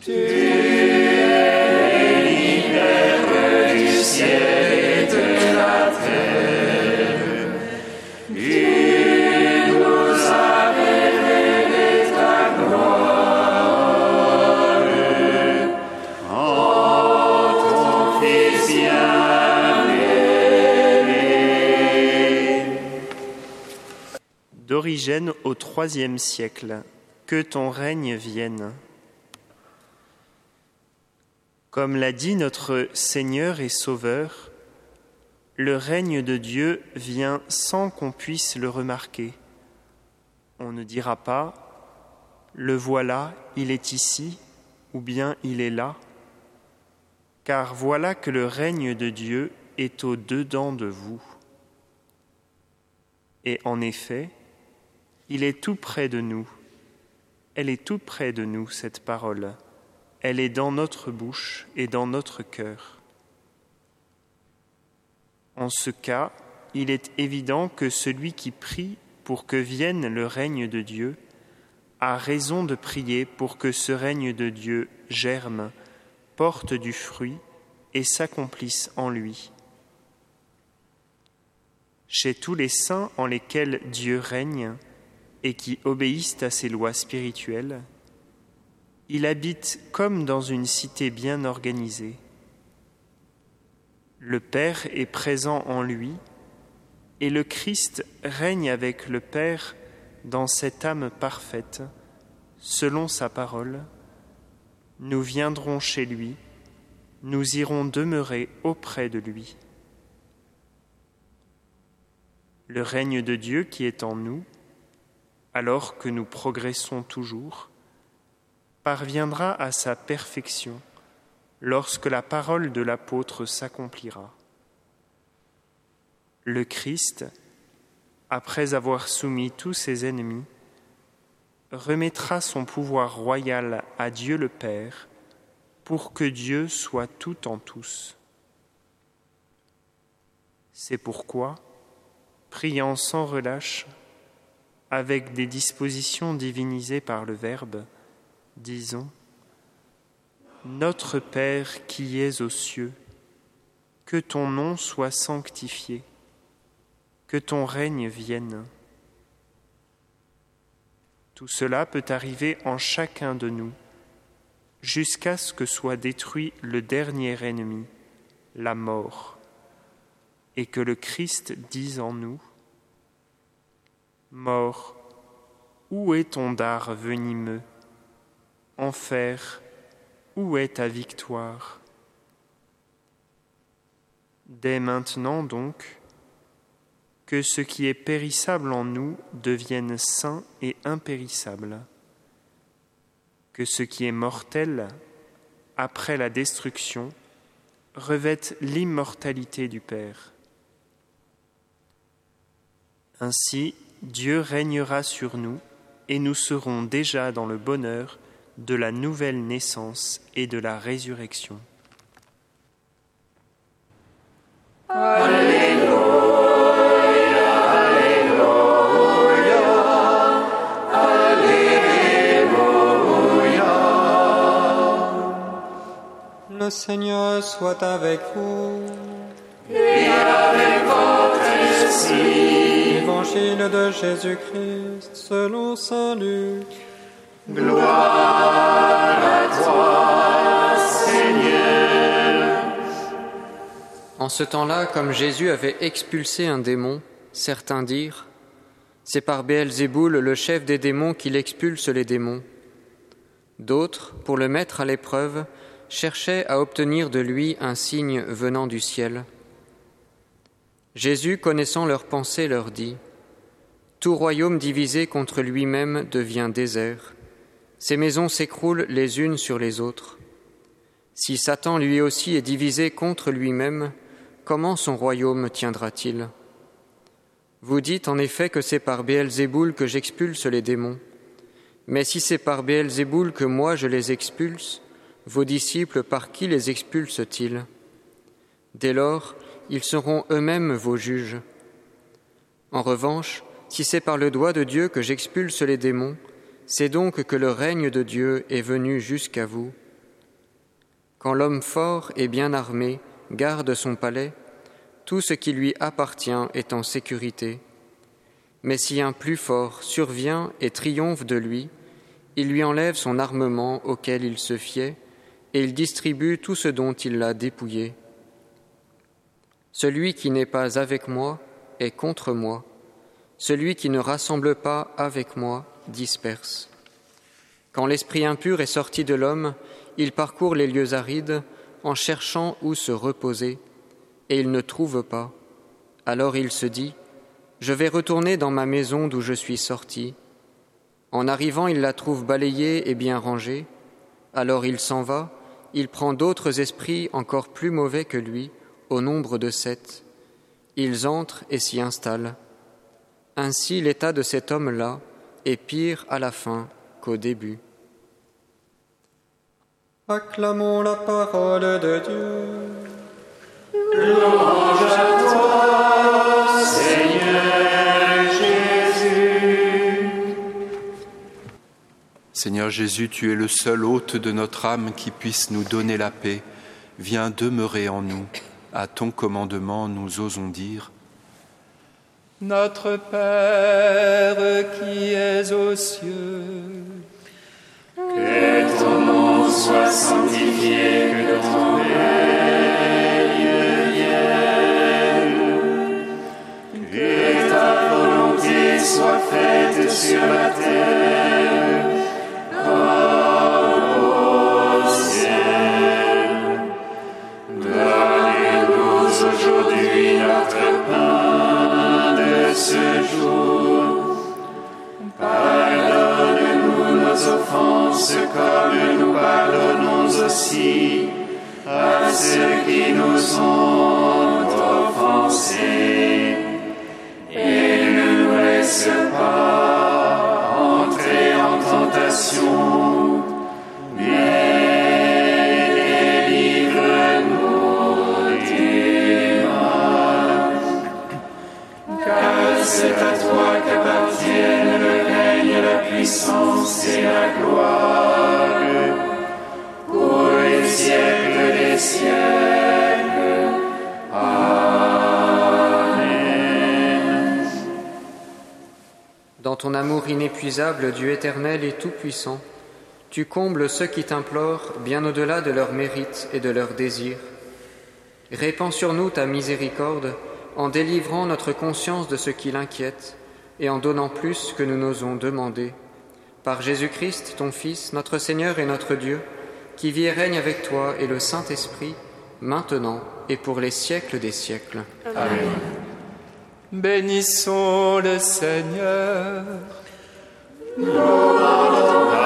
Tu es libère du ciel et de la terre. Tu nous as révélé ta gloire. En ton Fils bien-aimé. D'origine au troisième siècle, que ton règne vienne. Comme l'a dit notre Seigneur et Sauveur, le règne de Dieu vient sans qu'on puisse le remarquer. On ne dira pas, le voilà, il est ici, ou bien il est là, car voilà que le règne de Dieu est au-dedans de vous. Et en effet, il est tout près de nous. Elle est tout près de nous, cette parole. Elle est dans notre bouche et dans notre cœur. En ce cas, il est évident que celui qui prie pour que vienne le règne de Dieu a raison de prier pour que ce règne de Dieu germe, porte du fruit et s'accomplisse en lui. Chez tous les saints en lesquels Dieu règne et qui obéissent à ses lois spirituelles, il habite comme dans une cité bien organisée. Le Père est présent en lui et le Christ règne avec le Père dans cette âme parfaite, selon sa parole. Nous viendrons chez lui, nous irons demeurer auprès de lui. Le règne de Dieu qui est en nous, alors que nous progressons toujours, parviendra à sa perfection lorsque la parole de l'apôtre s'accomplira. Le Christ, après avoir soumis tous ses ennemis, remettra son pouvoir royal à Dieu le Père pour que Dieu soit tout en tous. C'est pourquoi, priant sans relâche, avec des dispositions divinisées par le Verbe, disons, Notre Père qui es aux cieux, que ton nom soit sanctifié, que ton règne vienne. Tout cela peut arriver en chacun de nous, jusqu'à ce que soit détruit le dernier ennemi, la mort, et que le Christ dise en nous, Mort, où est ton dard venimeux? Enfer, où est ta victoire? Dès maintenant donc, que ce qui est périssable en nous devienne sain et impérissable, que ce qui est mortel, après la destruction, revête l'immortalité du Père. Ainsi, Dieu régnera sur nous et nous serons déjà dans le bonheur de la nouvelle naissance et de la résurrection. Le Seigneur soit avec vous. Évangile de Jésus-Christ selon Saint Luc. En ce temps-là, comme Jésus avait expulsé un démon, certains dirent C'est par Béelzéboul, le chef des démons, qu'il expulse les démons. D'autres, pour le mettre à l'épreuve, cherchaient à obtenir de lui un signe venant du ciel. Jésus, connaissant leurs pensées, leur dit Tout royaume divisé contre lui-même devient désert. Ses maisons s'écroulent les unes sur les autres. Si Satan lui aussi est divisé contre lui-même, comment son royaume tiendra-t-il? Vous dites en effet que c'est par Béelzéboul que j'expulse les démons. Mais si c'est par Béelzéboul que moi je les expulse, vos disciples par qui les expulsent-ils? Dès lors, ils seront eux-mêmes vos juges. En revanche, si c'est par le doigt de Dieu que j'expulse les démons, C'est donc que le règne de Dieu est venu jusqu'à vous. Quand l'homme fort et bien armé garde son palais, tout ce qui lui appartient est en sécurité. Mais si un plus fort survient et triomphe de lui, il lui enlève son armement auquel il se fiait, et il distribue tout ce dont il l'a dépouillé. Celui qui n'est pas avec moi est contre moi. Celui qui ne rassemble pas avec moi disperse. Quand l'esprit impur est sorti de l'homme, il parcourt les lieux arides en cherchant où se reposer, et il ne trouve pas. Alors il se dit, Je vais retourner dans ma maison d'où je suis sorti. En arrivant, il la trouve balayée et bien rangée. Alors il s'en va, il prend d'autres esprits encore plus mauvais que lui, au nombre de sept. Ils entrent et s'y installent. Ainsi l'état de cet homme-là est pire à la fin qu'au début. Acclamons la parole de Dieu. Louange à toi, Seigneur Jésus. Seigneur Jésus, tu es le seul hôte de notre âme qui puisse nous donner la paix. Viens demeurer en nous. À ton commandement, nous osons dire Notre Père qui es aux cieux, Que ton nom soit sanctifié, que ton règne vienne. Que ta volonté soit faite sur la terre. Donne-nous aujourd'hui notre pain ce jour. Pardonne-nous nos offenses comme nous pardonnons aussi à ceux qui nous ont c'est à toi qu'appartiennent le règne, la puissance et la gloire pour les siècles des siècles. Amen. Dans ton amour inépuisable, Dieu éternel et tout-puissant, tu combles ceux qui t'implorent bien au-delà de leurs mérites et de leurs désirs. Répands sur nous ta miséricorde en délivrant notre conscience de ce qui l'inquiète et en donnant plus que nous n'osons demander. Par Jésus-Christ, ton Fils, notre Seigneur et notre Dieu, qui vit et règne avec toi et le Saint-Esprit, maintenant et pour les siècles des siècles. bénissons le Seigneur. Louange